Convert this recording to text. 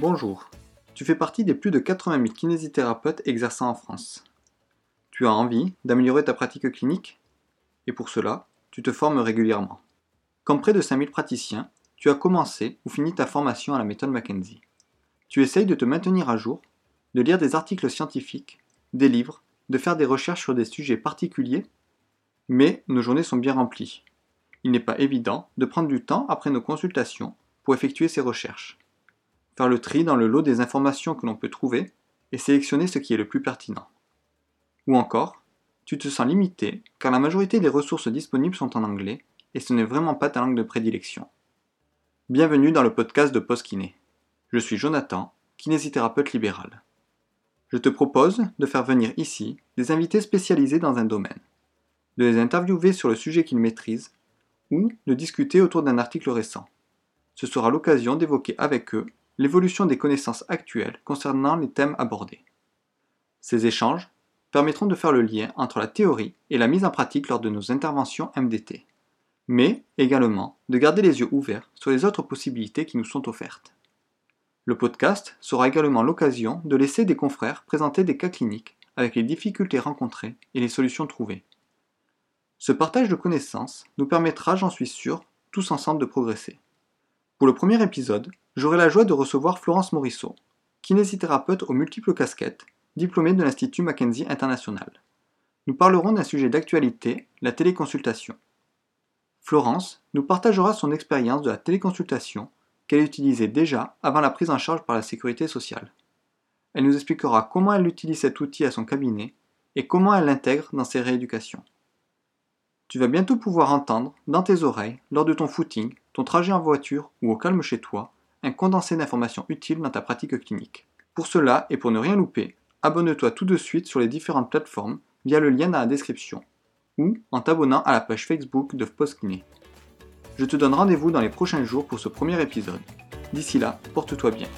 Bonjour, tu fais partie des plus de 80 000 kinésithérapeutes exerçant en France. Tu as envie d'améliorer ta pratique clinique? Et pour cela, tu te formes régulièrement. Comme près de 5000 praticiens, tu as commencé ou fini ta formation à la méthode Mackenzie. Tu essayes de te maintenir à jour, de lire des articles scientifiques, des livres, de faire des recherches sur des sujets particuliers, mais nos journées sont bien remplies. Il n'est pas évident de prendre du temps après nos consultations pour effectuer ces recherches faire le tri dans le lot des informations que l'on peut trouver et sélectionner ce qui est le plus pertinent. Ou encore, tu te sens limité car la majorité des ressources disponibles sont en anglais et ce n'est vraiment pas ta langue de prédilection. Bienvenue dans le podcast de Postkiné. Je suis Jonathan, kinésithérapeute libéral. Je te propose de faire venir ici des invités spécialisés dans un domaine, de les interviewer sur le sujet qu'ils maîtrisent ou de discuter autour d'un article récent. Ce sera l'occasion d'évoquer avec eux l'évolution des connaissances actuelles concernant les thèmes abordés. Ces échanges permettront de faire le lien entre la théorie et la mise en pratique lors de nos interventions MDT, mais également de garder les yeux ouverts sur les autres possibilités qui nous sont offertes. Le podcast sera également l'occasion de laisser des confrères présenter des cas cliniques avec les difficultés rencontrées et les solutions trouvées. Ce partage de connaissances nous permettra, j'en suis sûr, tous ensemble de progresser. Pour le premier épisode, j'aurai la joie de recevoir Florence Morisseau, kinésithérapeute aux multiples casquettes, diplômée de l'Institut Mackenzie International. Nous parlerons d'un sujet d'actualité, la téléconsultation. Florence nous partagera son expérience de la téléconsultation qu'elle utilisait déjà avant la prise en charge par la sécurité sociale. Elle nous expliquera comment elle utilise cet outil à son cabinet et comment elle l'intègre dans ses rééducations. Tu vas bientôt pouvoir entendre, dans tes oreilles, lors de ton footing, ton trajet en voiture ou au calme chez toi, un condensé d'informations utiles dans ta pratique clinique. Pour cela et pour ne rien louper, abonne-toi tout de suite sur les différentes plateformes via le lien dans la description ou en t'abonnant à la page Facebook de Postkiné. Je te donne rendez-vous dans les prochains jours pour ce premier épisode. D'ici là, porte-toi bien.